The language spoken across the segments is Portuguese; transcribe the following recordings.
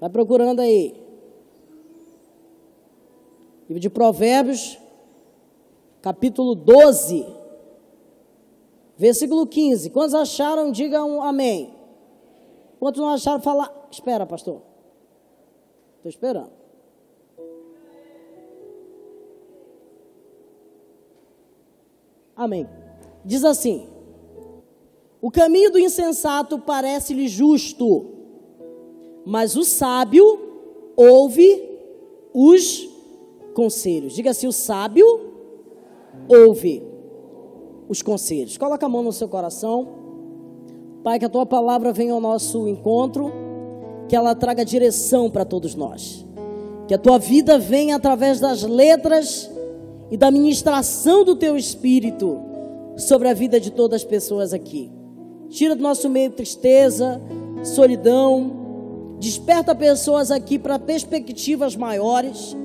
Vai procurando aí. Livro de Provérbios, capítulo 12, versículo 15. Quantos acharam, digam amém. Quantos não acharam, fala. Espera, pastor. Estou esperando. Amém. Diz assim: O caminho do insensato parece-lhe justo mas o sábio ouve os conselhos. Diga assim: o sábio ouve os conselhos. Coloca a mão no seu coração. Pai, que a tua palavra venha ao nosso encontro, que ela traga direção para todos nós. Que a tua vida venha através das letras e da ministração do teu espírito sobre a vida de todas as pessoas aqui. Tira do nosso meio tristeza, solidão, Desperta pessoas aqui para perspectivas maiores.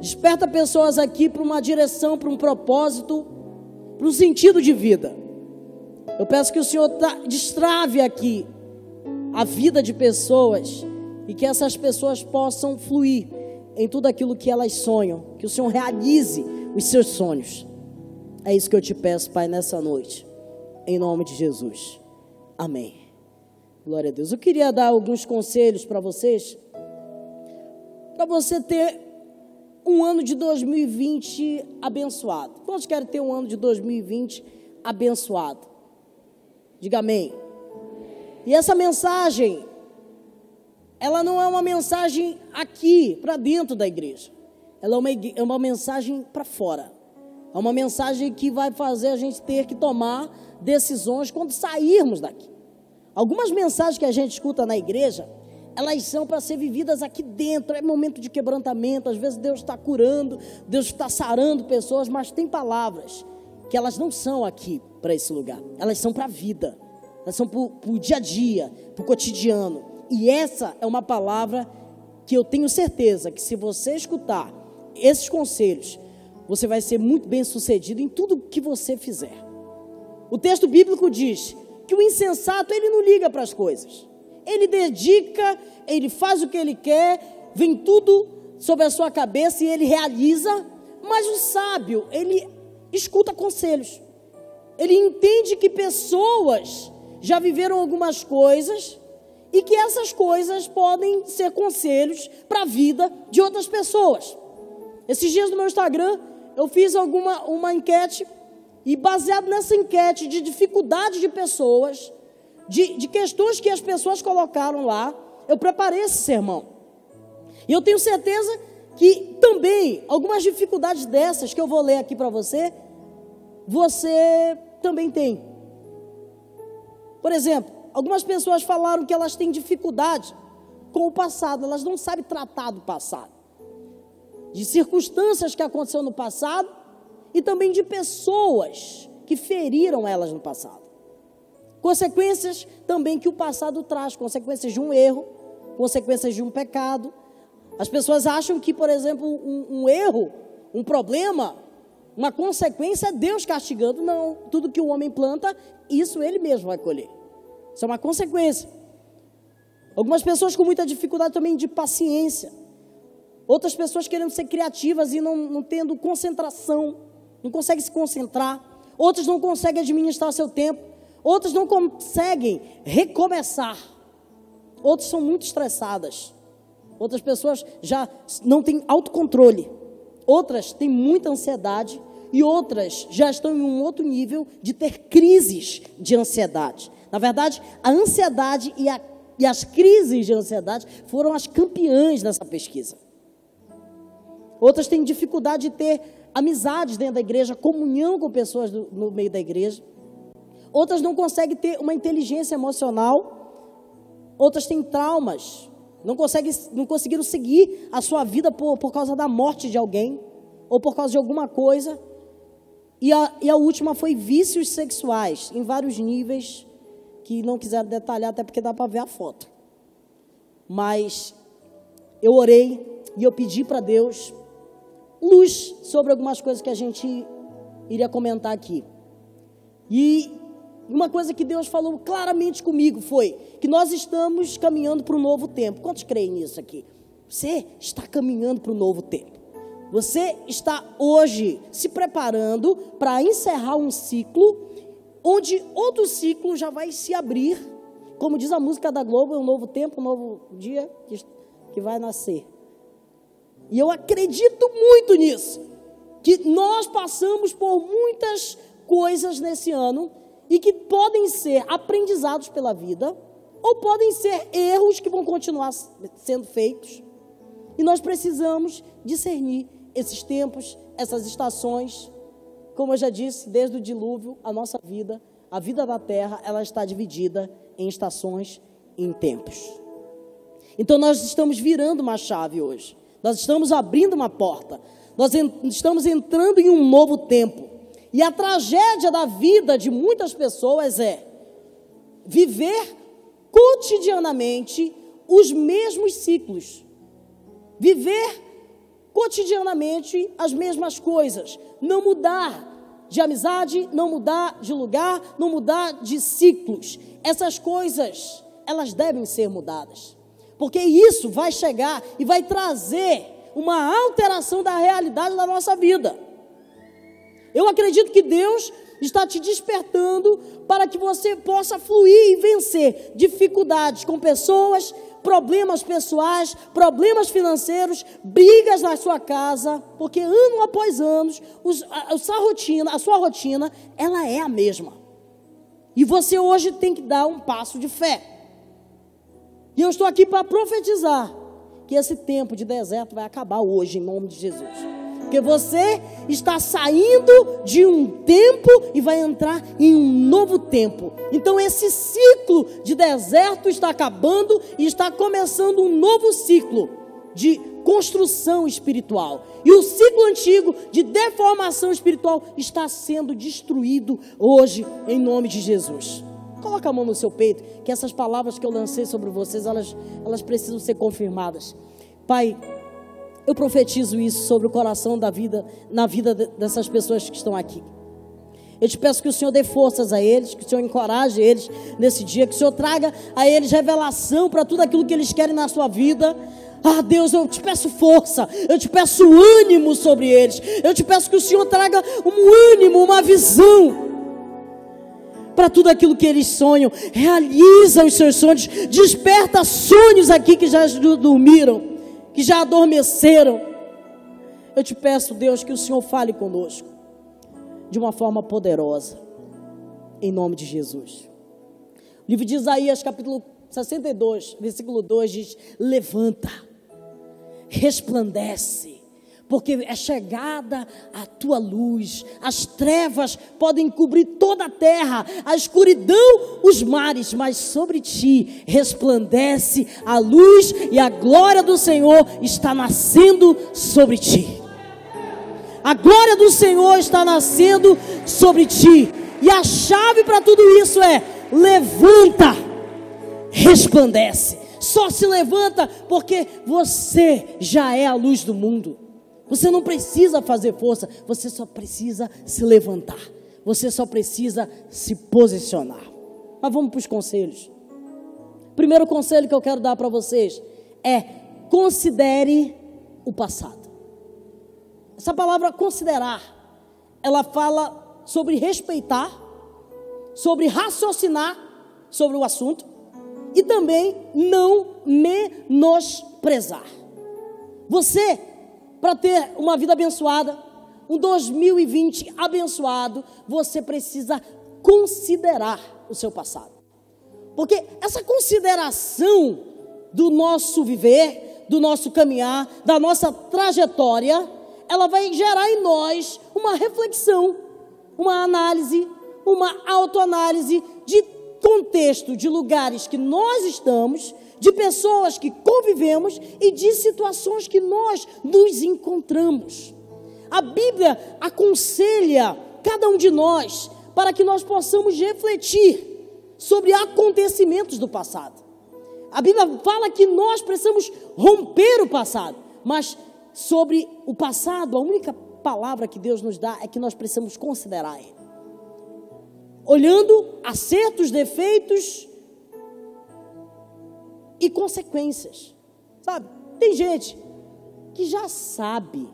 Desperta pessoas aqui para uma direção, para um propósito, para um sentido de vida. Eu peço que o Senhor destrave aqui a vida de pessoas e que essas pessoas possam fluir em tudo aquilo que elas sonham. Que o Senhor realize os seus sonhos. É isso que eu te peço, Pai, nessa noite. Em nome de Jesus. Amém. Glória a Deus. Eu queria dar alguns conselhos para vocês, para você ter um ano de 2020 abençoado. Quantos querem ter um ano de 2020 abençoado? Diga amém. E essa mensagem, ela não é uma mensagem aqui, para dentro da igreja. Ela é uma, é uma mensagem para fora. É uma mensagem que vai fazer a gente ter que tomar decisões quando sairmos daqui. Algumas mensagens que a gente escuta na igreja, elas são para ser vividas aqui dentro. É momento de quebrantamento. Às vezes Deus está curando, Deus está sarando pessoas, mas tem palavras que elas não são aqui para esse lugar. Elas são para a vida. Elas são para o dia a dia, para o cotidiano. E essa é uma palavra que eu tenho certeza que se você escutar esses conselhos, você vai ser muito bem sucedido em tudo que você fizer. O texto bíblico diz que o insensato ele não liga para as coisas. Ele dedica, ele faz o que ele quer, vem tudo sobre a sua cabeça e ele realiza, mas o sábio, ele escuta conselhos. Ele entende que pessoas já viveram algumas coisas e que essas coisas podem ser conselhos para a vida de outras pessoas. Esses dias no meu Instagram, eu fiz alguma uma enquete e baseado nessa enquete de dificuldades de pessoas, de, de questões que as pessoas colocaram lá, eu preparei esse sermão. E eu tenho certeza que também algumas dificuldades dessas que eu vou ler aqui para você, você também tem. Por exemplo, algumas pessoas falaram que elas têm dificuldade com o passado, elas não sabem tratar do passado, de circunstâncias que aconteceram no passado e também de pessoas que feriram elas no passado. Consequências também que o passado traz, consequências de um erro, consequências de um pecado. As pessoas acham que, por exemplo, um, um erro, um problema, uma consequência é Deus castigando. Não, tudo que o homem planta, isso ele mesmo vai colher. Isso é uma consequência. Algumas pessoas com muita dificuldade também de paciência. Outras pessoas querendo ser criativas e não, não tendo concentração não consegue se concentrar, outros não conseguem administrar seu tempo, outros não conseguem recomeçar, outros são muito estressadas, outras pessoas já não têm autocontrole, outras têm muita ansiedade e outras já estão em um outro nível de ter crises de ansiedade. Na verdade, a ansiedade e, a, e as crises de ansiedade foram as campeãs dessa pesquisa. Outras têm dificuldade de ter amizades dentro da igreja, comunhão com pessoas do, no meio da igreja. Outras não conseguem ter uma inteligência emocional. Outras têm traumas. Não, conseguem, não conseguiram seguir a sua vida por, por causa da morte de alguém. Ou por causa de alguma coisa. E a, e a última foi vícios sexuais, em vários níveis, que não quiseram detalhar, até porque dá para ver a foto. Mas eu orei e eu pedi para Deus luz sobre algumas coisas que a gente iria comentar aqui. E uma coisa que Deus falou claramente comigo foi que nós estamos caminhando para um novo tempo. Quantos creem nisso aqui? Você está caminhando para um novo tempo. Você está hoje se preparando para encerrar um ciclo, onde outro ciclo já vai se abrir. Como diz a música da Globo, é um novo tempo, um novo dia que vai nascer. E eu acredito muito nisso. Que nós passamos por muitas coisas nesse ano e que podem ser aprendizados pela vida, ou podem ser erros que vão continuar sendo feitos. E nós precisamos discernir esses tempos, essas estações. Como eu já disse, desde o dilúvio, a nossa vida, a vida da terra, ela está dividida em estações e em tempos. Então nós estamos virando uma chave hoje. Nós estamos abrindo uma porta. Nós estamos entrando em um novo tempo. E a tragédia da vida de muitas pessoas é viver cotidianamente os mesmos ciclos. Viver cotidianamente as mesmas coisas. Não mudar de amizade, não mudar de lugar, não mudar de ciclos. Essas coisas, elas devem ser mudadas. Porque isso vai chegar e vai trazer uma alteração da realidade da nossa vida. Eu acredito que Deus está te despertando para que você possa fluir e vencer dificuldades com pessoas, problemas pessoais, problemas financeiros, brigas na sua casa, porque ano após ano, a, a, sua rotina, a sua rotina, ela é a mesma. E você hoje tem que dar um passo de fé. E eu estou aqui para profetizar que esse tempo de deserto vai acabar hoje, em nome de Jesus. Porque você está saindo de um tempo e vai entrar em um novo tempo. Então esse ciclo de deserto está acabando e está começando um novo ciclo de construção espiritual. E o ciclo antigo de deformação espiritual está sendo destruído hoje em nome de Jesus. Coloca a mão no seu peito, que essas palavras que eu lancei sobre vocês, elas, elas precisam ser confirmadas. Pai, eu profetizo isso sobre o coração da vida, na vida dessas pessoas que estão aqui. Eu te peço que o Senhor dê forças a eles, que o Senhor encoraje eles nesse dia, que o Senhor traga a eles revelação para tudo aquilo que eles querem na sua vida. Ah, Deus, eu te peço força, eu te peço ânimo sobre eles. Eu te peço que o Senhor traga um ânimo, uma visão para tudo aquilo que eles sonham. Realiza os seus sonhos, desperta sonhos aqui que já dormiram que já adormeceram. Eu te peço, Deus, que o Senhor fale conosco de uma forma poderosa, em nome de Jesus. O livro de Isaías, capítulo 62, versículo 2 diz: Levanta, resplandece porque é chegada a tua luz. As trevas podem cobrir toda a terra, a escuridão, os mares, mas sobre ti resplandece a luz e a glória do Senhor está nascendo sobre ti. A glória do Senhor está nascendo sobre ti. E a chave para tudo isso é: levanta, resplandece. Só se levanta porque você já é a luz do mundo. Você não precisa fazer força, você só precisa se levantar. Você só precisa se posicionar. Mas vamos para os conselhos. Primeiro conselho que eu quero dar para vocês é considere o passado. Essa palavra considerar, ela fala sobre respeitar, sobre raciocinar sobre o assunto e também não menosprezar. Você para ter uma vida abençoada, um 2020 abençoado, você precisa considerar o seu passado. Porque essa consideração do nosso viver, do nosso caminhar, da nossa trajetória, ela vai gerar em nós uma reflexão, uma análise, uma autoanálise de contexto, de lugares que nós estamos de pessoas que convivemos e de situações que nós nos encontramos. A Bíblia aconselha cada um de nós para que nós possamos refletir sobre acontecimentos do passado. A Bíblia fala que nós precisamos romper o passado, mas sobre o passado, a única palavra que Deus nos dá é que nós precisamos considerar ele. olhando acertos, defeitos e consequências. Sabe? Tem gente que já sabe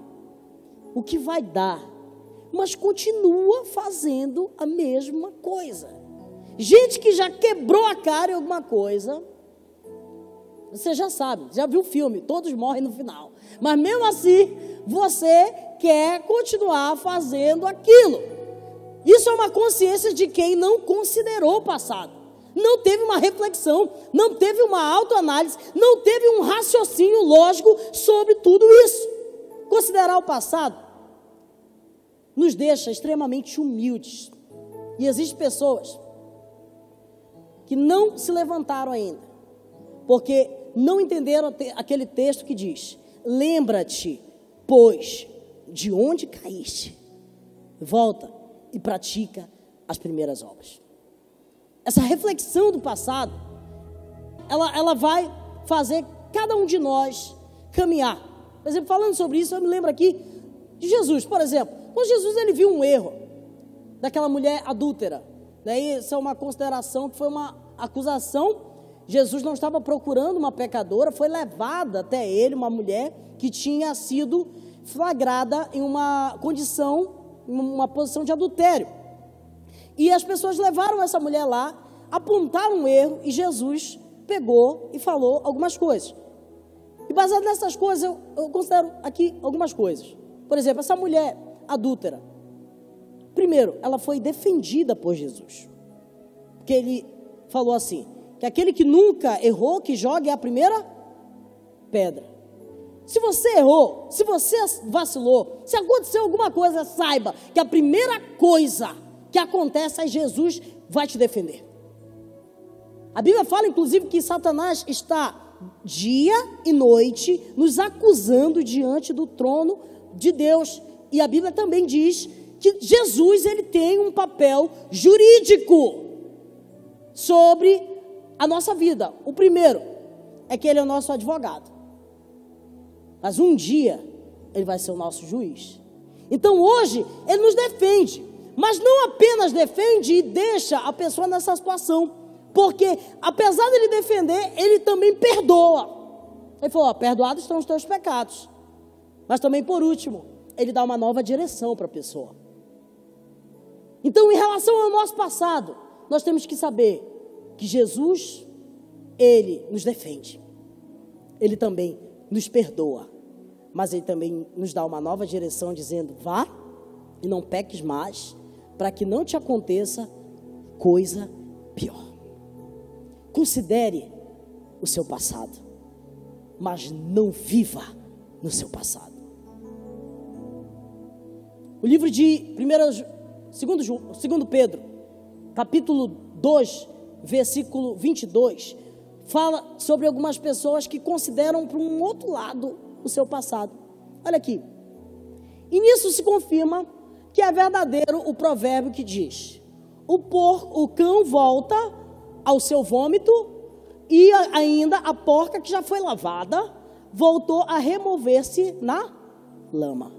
o que vai dar, mas continua fazendo a mesma coisa. Gente que já quebrou a cara em alguma coisa, você já sabe, já viu o filme, todos morrem no final. Mas mesmo assim, você quer continuar fazendo aquilo. Isso é uma consciência de quem não considerou o passado não teve uma reflexão, não teve uma autoanálise, não teve um raciocínio lógico sobre tudo isso. Considerar o passado nos deixa extremamente humildes. E existem pessoas que não se levantaram ainda, porque não entenderam aquele texto que diz: Lembra-te, pois, de onde caíste, volta e pratica as primeiras obras essa reflexão do passado, ela, ela vai fazer cada um de nós caminhar. Por exemplo, falando sobre isso, eu me lembro aqui de Jesus, por exemplo. Quando Jesus ele viu um erro daquela mulher adúltera, daí isso é uma consideração que foi uma acusação. Jesus não estava procurando uma pecadora, foi levada até ele uma mulher que tinha sido flagrada em uma condição, em uma posição de adultério. E as pessoas levaram essa mulher lá, apontaram um erro e Jesus pegou e falou algumas coisas. E baseado nessas coisas, eu, eu considero aqui algumas coisas. Por exemplo, essa mulher adúltera. Primeiro, ela foi defendida por Jesus. Porque ele falou assim: que aquele que nunca errou, que jogue a primeira pedra. Se você errou, se você vacilou, se aconteceu alguma coisa, saiba que a primeira coisa que acontece, aí Jesus vai te defender. A Bíblia fala, inclusive, que Satanás está dia e noite nos acusando diante do trono de Deus. E a Bíblia também diz que Jesus ele tem um papel jurídico sobre a nossa vida. O primeiro é que ele é o nosso advogado. Mas um dia ele vai ser o nosso juiz. Então hoje ele nos defende. Mas não apenas defende e deixa a pessoa nessa situação, porque apesar dele defender, ele também perdoa. Ele falou: ó, perdoados estão os teus pecados. Mas também, por último, ele dá uma nova direção para a pessoa. Então, em relação ao nosso passado, nós temos que saber que Jesus, ele nos defende. Ele também nos perdoa. Mas ele também nos dá uma nova direção, dizendo: vá e não peques mais, para que não te aconteça coisa pior. Considere o seu passado, mas não viva no seu passado. O livro de 1 segundo, segundo Pedro, capítulo 2, versículo 22, fala sobre algumas pessoas que consideram para um outro lado o seu passado. Olha aqui. E nisso se confirma que é verdadeiro o provérbio que diz: o, por, o cão volta ao seu vômito e ainda a porca que já foi lavada voltou a remover-se na lama.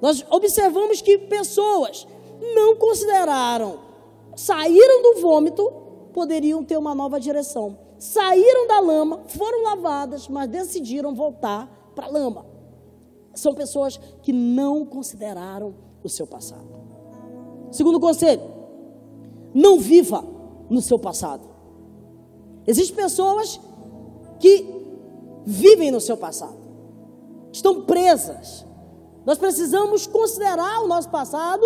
Nós observamos que pessoas não consideraram, saíram do vômito, poderiam ter uma nova direção. Saíram da lama, foram lavadas, mas decidiram voltar para a lama. São pessoas que não consideraram o seu passado. Segundo conselho, não viva no seu passado. Existem pessoas que vivem no seu passado, estão presas. Nós precisamos considerar o nosso passado,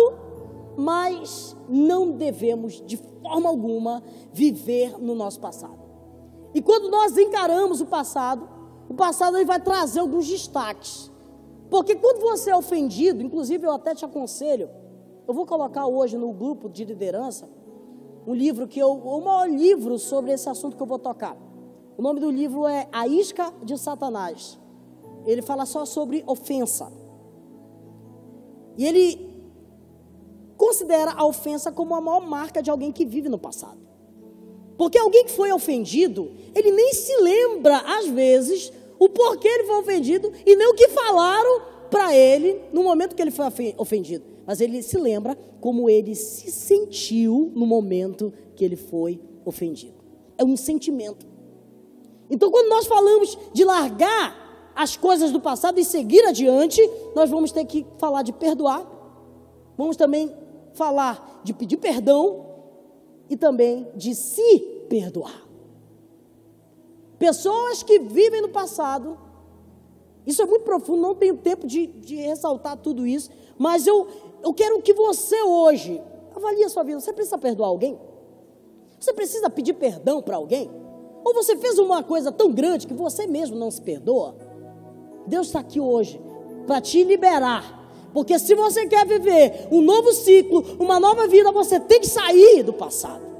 mas não devemos de forma alguma viver no nosso passado. E quando nós encaramos o passado, o passado ele vai trazer alguns destaques. Porque quando você é ofendido, inclusive eu até te aconselho, eu vou colocar hoje no grupo de liderança um livro que eu, o maior livro sobre esse assunto que eu vou tocar. O nome do livro é A Isca de Satanás. Ele fala só sobre ofensa. E ele considera a ofensa como a maior marca de alguém que vive no passado. Porque alguém que foi ofendido, ele nem se lembra, às vezes, o porquê ele foi ofendido e nem o que falaram para ele no momento que ele foi ofendido. Mas ele se lembra como ele se sentiu no momento que ele foi ofendido. É um sentimento. Então, quando nós falamos de largar as coisas do passado e seguir adiante, nós vamos ter que falar de perdoar, vamos também falar de pedir perdão e também de se perdoar. Pessoas que vivem no passado, isso é muito profundo, não tenho tempo de, de ressaltar tudo isso, mas eu, eu quero que você hoje avalie a sua vida. Você precisa perdoar alguém? Você precisa pedir perdão para alguém? Ou você fez uma coisa tão grande que você mesmo não se perdoa? Deus está aqui hoje para te liberar porque se você quer viver um novo ciclo, uma nova vida, você tem que sair do passado.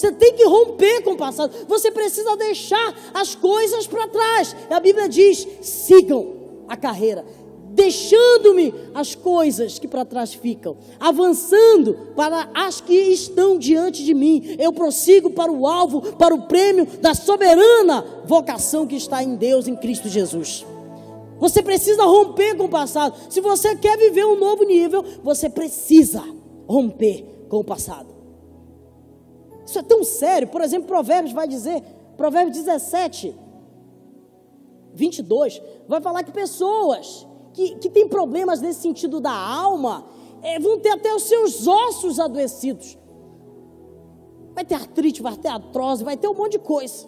Você tem que romper com o passado. Você precisa deixar as coisas para trás. A Bíblia diz: sigam a carreira, deixando-me as coisas que para trás ficam, avançando para as que estão diante de mim. Eu prossigo para o alvo, para o prêmio da soberana vocação que está em Deus, em Cristo Jesus. Você precisa romper com o passado. Se você quer viver um novo nível, você precisa romper com o passado. Isso é tão sério. Por exemplo, Provérbios vai dizer, Provérbios 17, 22, vai falar que pessoas que, que têm problemas nesse sentido da alma é, vão ter até os seus ossos adoecidos. Vai ter artrite, vai ter artrose, vai ter um monte de coisa.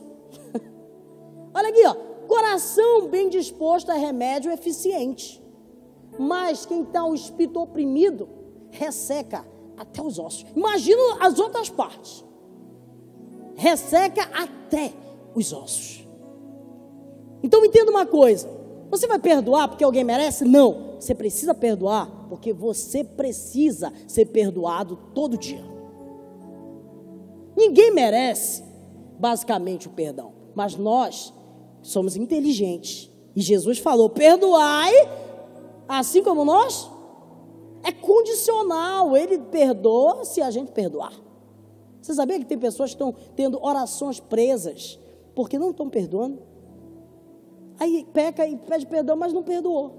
Olha aqui, ó. Coração bem disposto é remédio eficiente. Mas quem está o espírito oprimido, resseca até os ossos. Imagina as outras partes. Resseca até os ossos. Então entenda uma coisa. Você vai perdoar porque alguém merece? Não. Você precisa perdoar porque você precisa ser perdoado todo dia. Ninguém merece, basicamente, o perdão. Mas nós somos inteligentes. E Jesus falou: perdoai, assim como nós. É condicional, ele perdoa se a gente perdoar. Você sabia que tem pessoas que estão tendo orações presas porque não estão perdoando? Aí peca e pede perdão, mas não perdoou.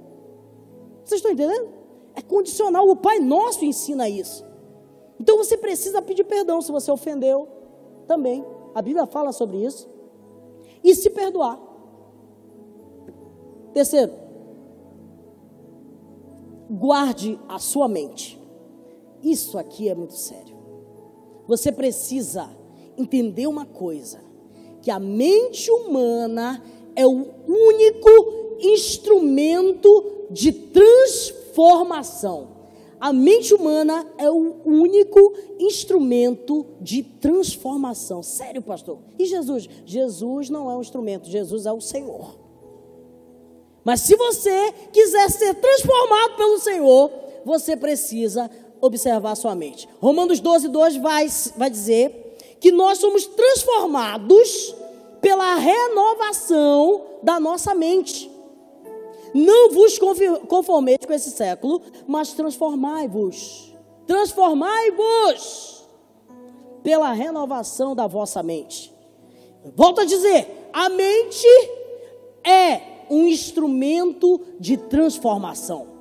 Vocês estão entendendo? É condicional. O Pai Nosso ensina isso. Então você precisa pedir perdão se você ofendeu também. A Bíblia fala sobre isso. E se perdoar. Terceiro, guarde a sua mente. Isso aqui é muito sério. Você precisa entender uma coisa: que a mente humana é o único instrumento de transformação. A mente humana é o único instrumento de transformação. Sério, pastor? E Jesus? Jesus não é um instrumento, Jesus é o Senhor. Mas se você quiser ser transformado pelo Senhor, você precisa observar sua mente. Romanos 12, 2 vai, vai dizer que nós somos transformados pela renovação da nossa mente. Não vos conformeis com esse século, mas transformai-vos. Transformai-vos pela renovação da vossa mente. Volto a dizer, a mente é um instrumento de transformação.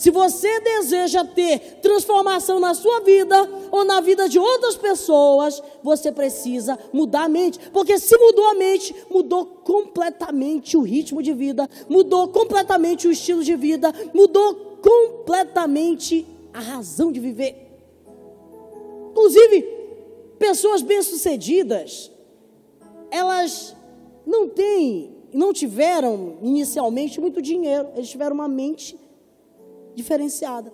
Se você deseja ter transformação na sua vida ou na vida de outras pessoas, você precisa mudar a mente. Porque se mudou a mente, mudou completamente o ritmo de vida, mudou completamente o estilo de vida, mudou completamente a razão de viver. Inclusive, pessoas bem-sucedidas, elas não têm não tiveram inicialmente muito dinheiro, eles tiveram uma mente diferenciada.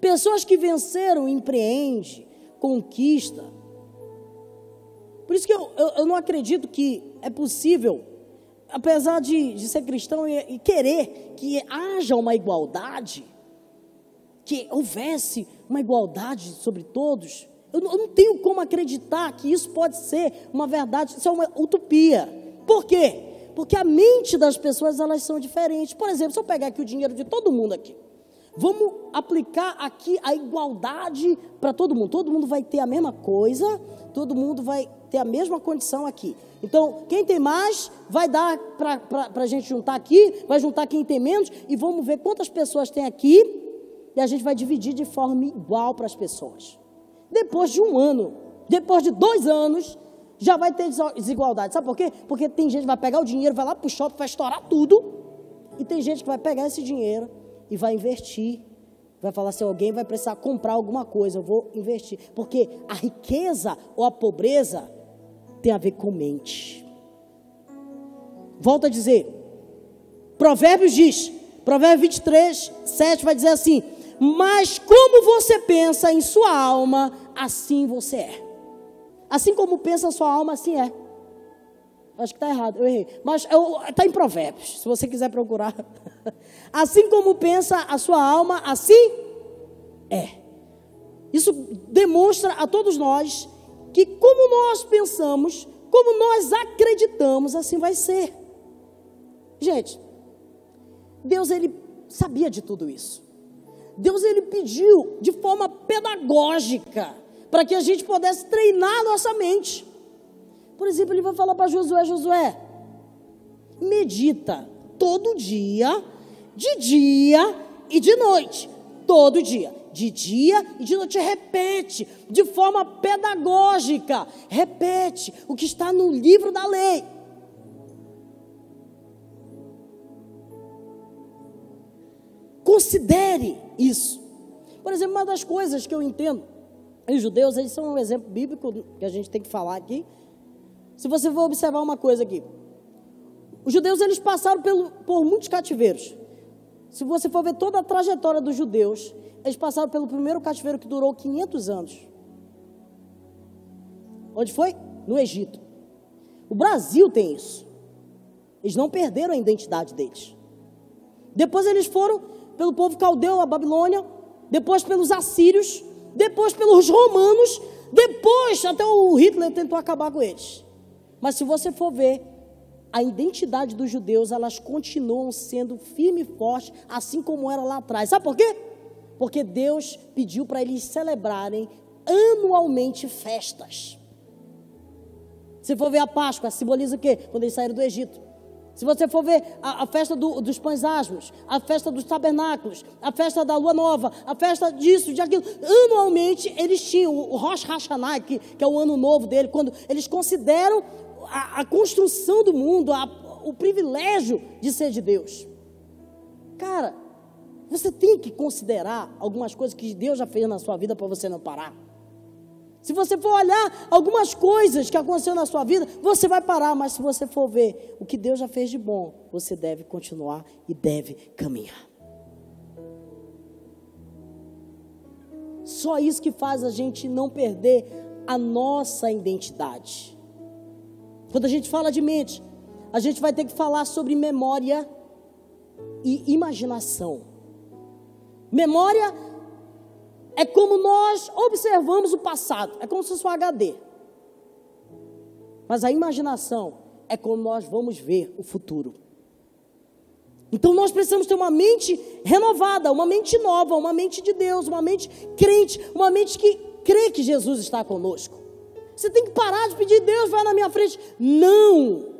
Pessoas que venceram, empreende, conquista. Por isso que eu, eu, eu, não acredito que é possível, apesar de, de ser cristão e, e querer que haja uma igualdade, que houvesse uma igualdade sobre todos, eu eu não tenho como acreditar que isso pode ser uma verdade, isso é uma utopia. Por quê? Porque a mente das pessoas elas são diferentes. Por exemplo, se eu pegar aqui o dinheiro de todo mundo aqui, vamos aplicar aqui a igualdade para todo mundo. Todo mundo vai ter a mesma coisa, todo mundo vai ter a mesma condição aqui. Então, quem tem mais vai dar para a gente juntar aqui, vai juntar quem tem menos e vamos ver quantas pessoas tem aqui e a gente vai dividir de forma igual para as pessoas. Depois de um ano, depois de dois anos, já vai ter desigualdade. Sabe por quê? Porque tem gente que vai pegar o dinheiro, vai lá para o shopping, vai estourar tudo. E tem gente que vai pegar esse dinheiro e vai investir. Vai falar se assim, alguém vai precisar comprar alguma coisa, eu vou investir. Porque a riqueza ou a pobreza tem a ver com mente. Volto a dizer, Provérbios diz, Provérbios 23, 7 vai dizer assim: Mas como você pensa em sua alma, assim você é. Assim como pensa a sua alma, assim é. Acho que está errado, eu errei. Mas está em Provérbios, se você quiser procurar. assim como pensa a sua alma, assim é. Isso demonstra a todos nós que, como nós pensamos, como nós acreditamos, assim vai ser. Gente, Deus ele sabia de tudo isso. Deus ele pediu de forma pedagógica para que a gente pudesse treinar a nossa mente. Por exemplo, ele vai falar para Josué, Josué, medita todo dia, de dia e de noite, todo dia, de dia e de noite, repete de forma pedagógica, repete o que está no livro da lei. Considere isso. Por exemplo, uma das coisas que eu entendo, os judeus, eles são um exemplo bíblico que a gente tem que falar aqui. Se você for observar uma coisa aqui, os judeus eles passaram pelo, por muitos cativeiros. Se você for ver toda a trajetória dos judeus, eles passaram pelo primeiro cativeiro que durou 500 anos. Onde foi? No Egito. O Brasil tem isso. Eles não perderam a identidade deles. Depois eles foram pelo povo caldeu, a Babilônia, depois pelos assírios, depois pelos romanos, depois até o Hitler tentou acabar com eles. Mas se você for ver, a identidade dos judeus, elas continuam sendo firme e forte, assim como era lá atrás. Sabe por quê? Porque Deus pediu para eles celebrarem anualmente festas. Se for ver a Páscoa, simboliza o quê? Quando eles saíram do Egito. Se você for ver a, a festa do, dos pães asmos, a festa dos tabernáculos, a festa da lua nova, a festa disso, de aquilo, anualmente eles tinham o Rosh Hashanah, que, que é o ano novo dele, quando eles consideram a, a construção do mundo, a, o privilégio de ser de Deus. Cara, você tem que considerar algumas coisas que Deus já fez na sua vida para você não parar. Se você for olhar algumas coisas que aconteceram na sua vida, você vai parar, mas se você for ver o que Deus já fez de bom, você deve continuar e deve caminhar. Só isso que faz a gente não perder a nossa identidade. Quando a gente fala de mente, a gente vai ter que falar sobre memória e imaginação. Memória é como nós observamos o passado, é como se fosse um HD. Mas a imaginação é como nós vamos ver o futuro. Então nós precisamos ter uma mente renovada, uma mente nova, uma mente de Deus, uma mente crente, uma mente que crê que Jesus está conosco. Você tem que parar de pedir, Deus vai na minha frente. Não!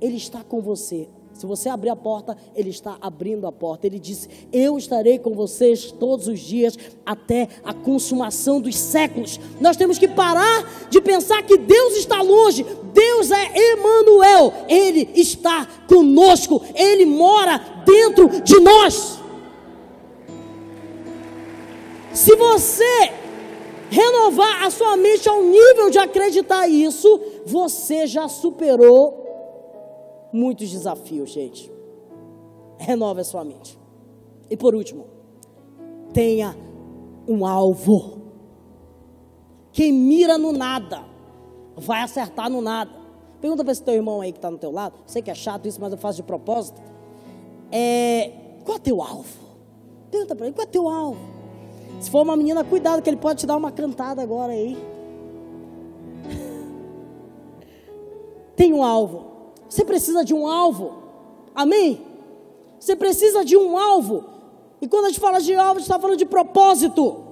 Ele está com você. Se você abrir a porta, Ele está abrindo a porta. Ele disse: Eu estarei com vocês todos os dias até a consumação dos séculos. Nós temos que parar de pensar que Deus está longe. Deus é Emanuel. Ele está conosco. Ele mora dentro de nós. Se você renovar a sua mente ao nível de acreditar isso, você já superou muitos desafios, gente. Renove a sua mente. E por último, tenha um alvo. Quem mira no nada, vai acertar no nada. Pergunta para esse teu irmão aí que está no teu lado. Sei que é chato isso, mas eu faço de propósito. É, qual é teu alvo? Pergunta para ele, qual é teu alvo? Se for uma menina, cuidado que ele pode te dar uma cantada agora aí. Tem um alvo. Você precisa de um alvo. Amém? Você precisa de um alvo. E quando a gente fala de alvo, a gente está falando de propósito.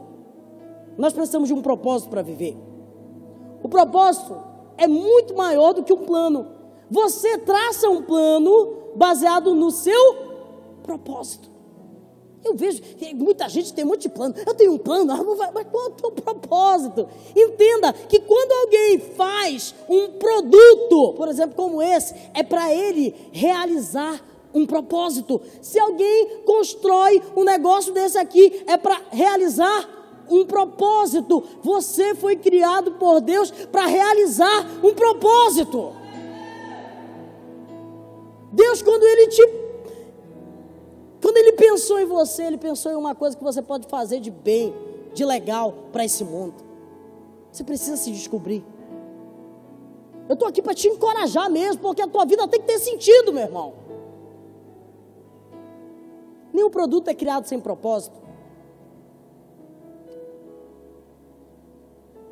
Nós precisamos de um propósito para viver. O propósito é muito maior do que um plano. Você traça um plano baseado no seu propósito. Eu vejo muita gente tem um monte de plano. Eu tenho um plano, ah, mas qual é o teu propósito? Entenda que quando alguém faz um produto, por exemplo, como esse, é para ele realizar um propósito. Se alguém constrói um negócio desse aqui, é para realizar um propósito. Você foi criado por Deus para realizar um propósito. Deus, quando Ele te quando ele pensou em você, ele pensou em uma coisa que você pode fazer de bem, de legal para esse mundo. Você precisa se descobrir. Eu estou aqui para te encorajar mesmo, porque a tua vida tem que ter sentido, meu irmão. Nenhum produto é criado sem propósito.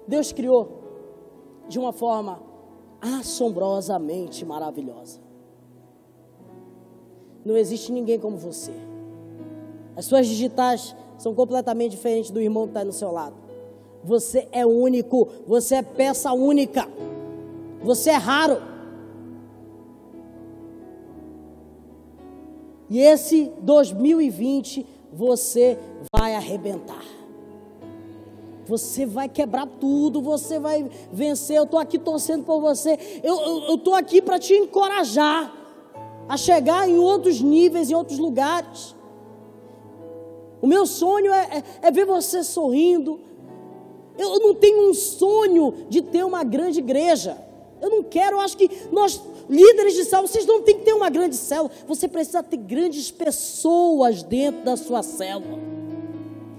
Deus criou de uma forma assombrosamente maravilhosa. Não existe ninguém como você. As suas digitais são completamente diferentes do irmão que está no seu lado. Você é único, você é peça única, você é raro. E esse 2020 você vai arrebentar. Você vai quebrar tudo, você vai vencer. Eu estou aqui torcendo por você. Eu estou aqui para te encorajar a chegar em outros níveis, em outros lugares. O meu sonho é, é, é ver você sorrindo. Eu, não tenho um sonho de ter uma grande igreja. Eu não quero, eu acho que nós, líderes de célula, vocês não têm que ter uma grande célula. Você precisa ter grandes pessoas dentro da sua célula.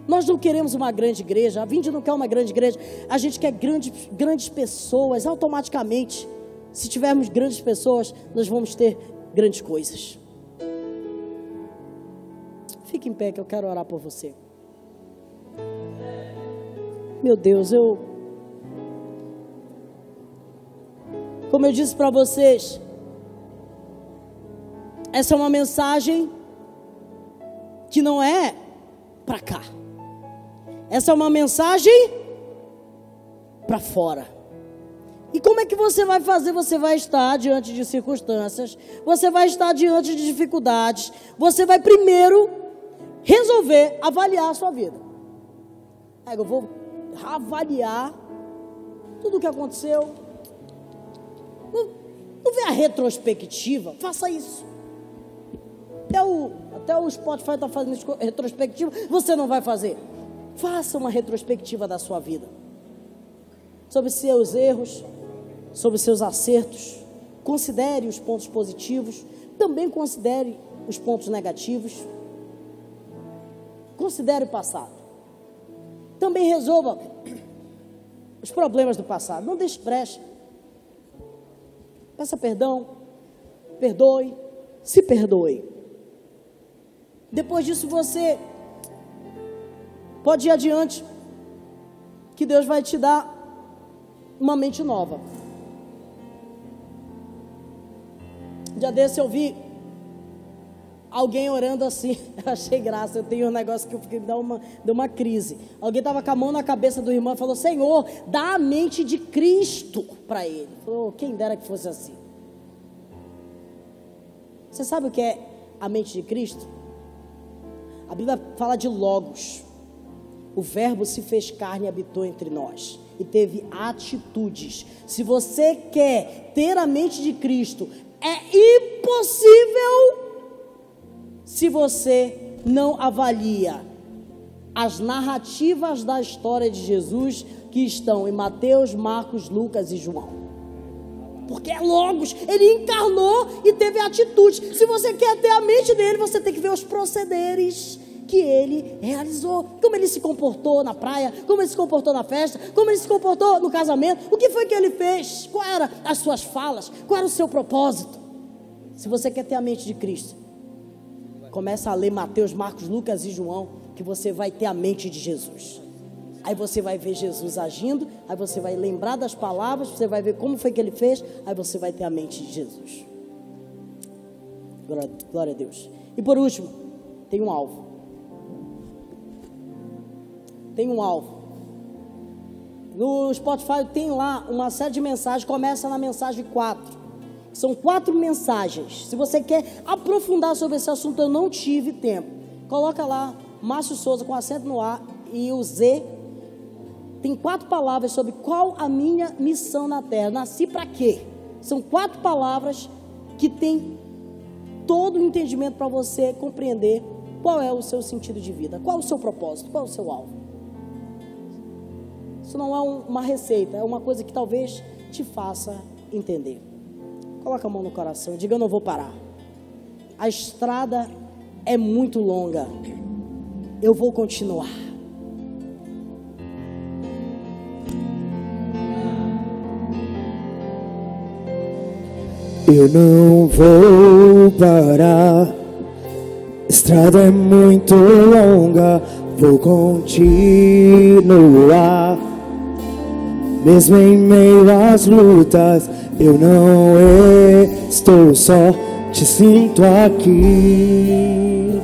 Nós não queremos uma grande igreja. A Vinde não quer uma grande igreja. A gente quer grandes, grandes pessoas. Automaticamente, se tivermos grandes pessoas, nós vamos ter grandes coisas. Fique em pé que eu quero orar por você. Meu Deus, eu. Como eu disse para vocês, essa é uma mensagem que não é para cá. Essa é uma mensagem para fora. E como é que você vai fazer? Você vai estar diante de circunstâncias, você vai estar diante de dificuldades, você vai primeiro resolver avaliar a sua vida. Aí eu vou avaliar tudo o que aconteceu. Não, não vê a retrospectiva, faça isso. Até o, até o Spotify está fazendo retrospectiva, você não vai fazer. Faça uma retrospectiva da sua vida. Sobre seus erros, sobre seus acertos, considere os pontos positivos, também considere os pontos negativos. Considere o passado. Também resolva os problemas do passado. Não deixe. Peça perdão. Perdoe. Se perdoe. Depois disso você pode ir adiante. Que Deus vai te dar uma mente nova. Dia desse eu vi alguém orando assim. Eu achei graça. Eu tenho um negócio que eu fiquei, deu uma, deu uma crise. Alguém estava com a mão na cabeça do irmão e falou: Senhor, dá a mente de Cristo para ele. Falou, quem dera que fosse assim. Você sabe o que é a mente de Cristo? A Bíblia fala de Logos. O Verbo se fez carne e habitou entre nós e teve atitudes. Se você quer ter a mente de Cristo, é impossível se você não avalia as narrativas da história de Jesus que estão em Mateus, Marcos, Lucas e João. Porque é Logos, ele encarnou e teve atitude. Se você quer ter a mente dele, você tem que ver os procederes que ele realizou. Como ele se comportou na praia, como ele se comportou na festa, como ele se comportou no casamento. O que foi que ele fez? Quais eram as suas falas? Qual era o seu propósito? Se você quer ter a mente de Cristo, começa a ler Mateus, Marcos, Lucas e João, que você vai ter a mente de Jesus. Aí você vai ver Jesus agindo, aí você vai lembrar das palavras, você vai ver como foi que ele fez, aí você vai ter a mente de Jesus. Glória a Deus. E por último, tem um alvo. Tem um alvo. No Spotify tem lá uma série de mensagens, começa na mensagem 4. São quatro mensagens. Se você quer aprofundar sobre esse assunto, eu não tive tempo. Coloca lá Márcio Souza com acento no A e o Z tem quatro palavras sobre qual a minha missão na terra. Nasci para quê? São quatro palavras que tem todo o entendimento para você compreender qual é o seu sentido de vida, qual o seu propósito, qual o seu alvo. Isso não é um, uma receita, é uma coisa que talvez te faça entender. Coloca a mão no coração diga: Eu não vou parar. A estrada é muito longa. Eu vou continuar. Eu não vou parar. Estrada é muito longa, vou continuar. Mesmo em meio às lutas, eu não estou só, te sinto aqui.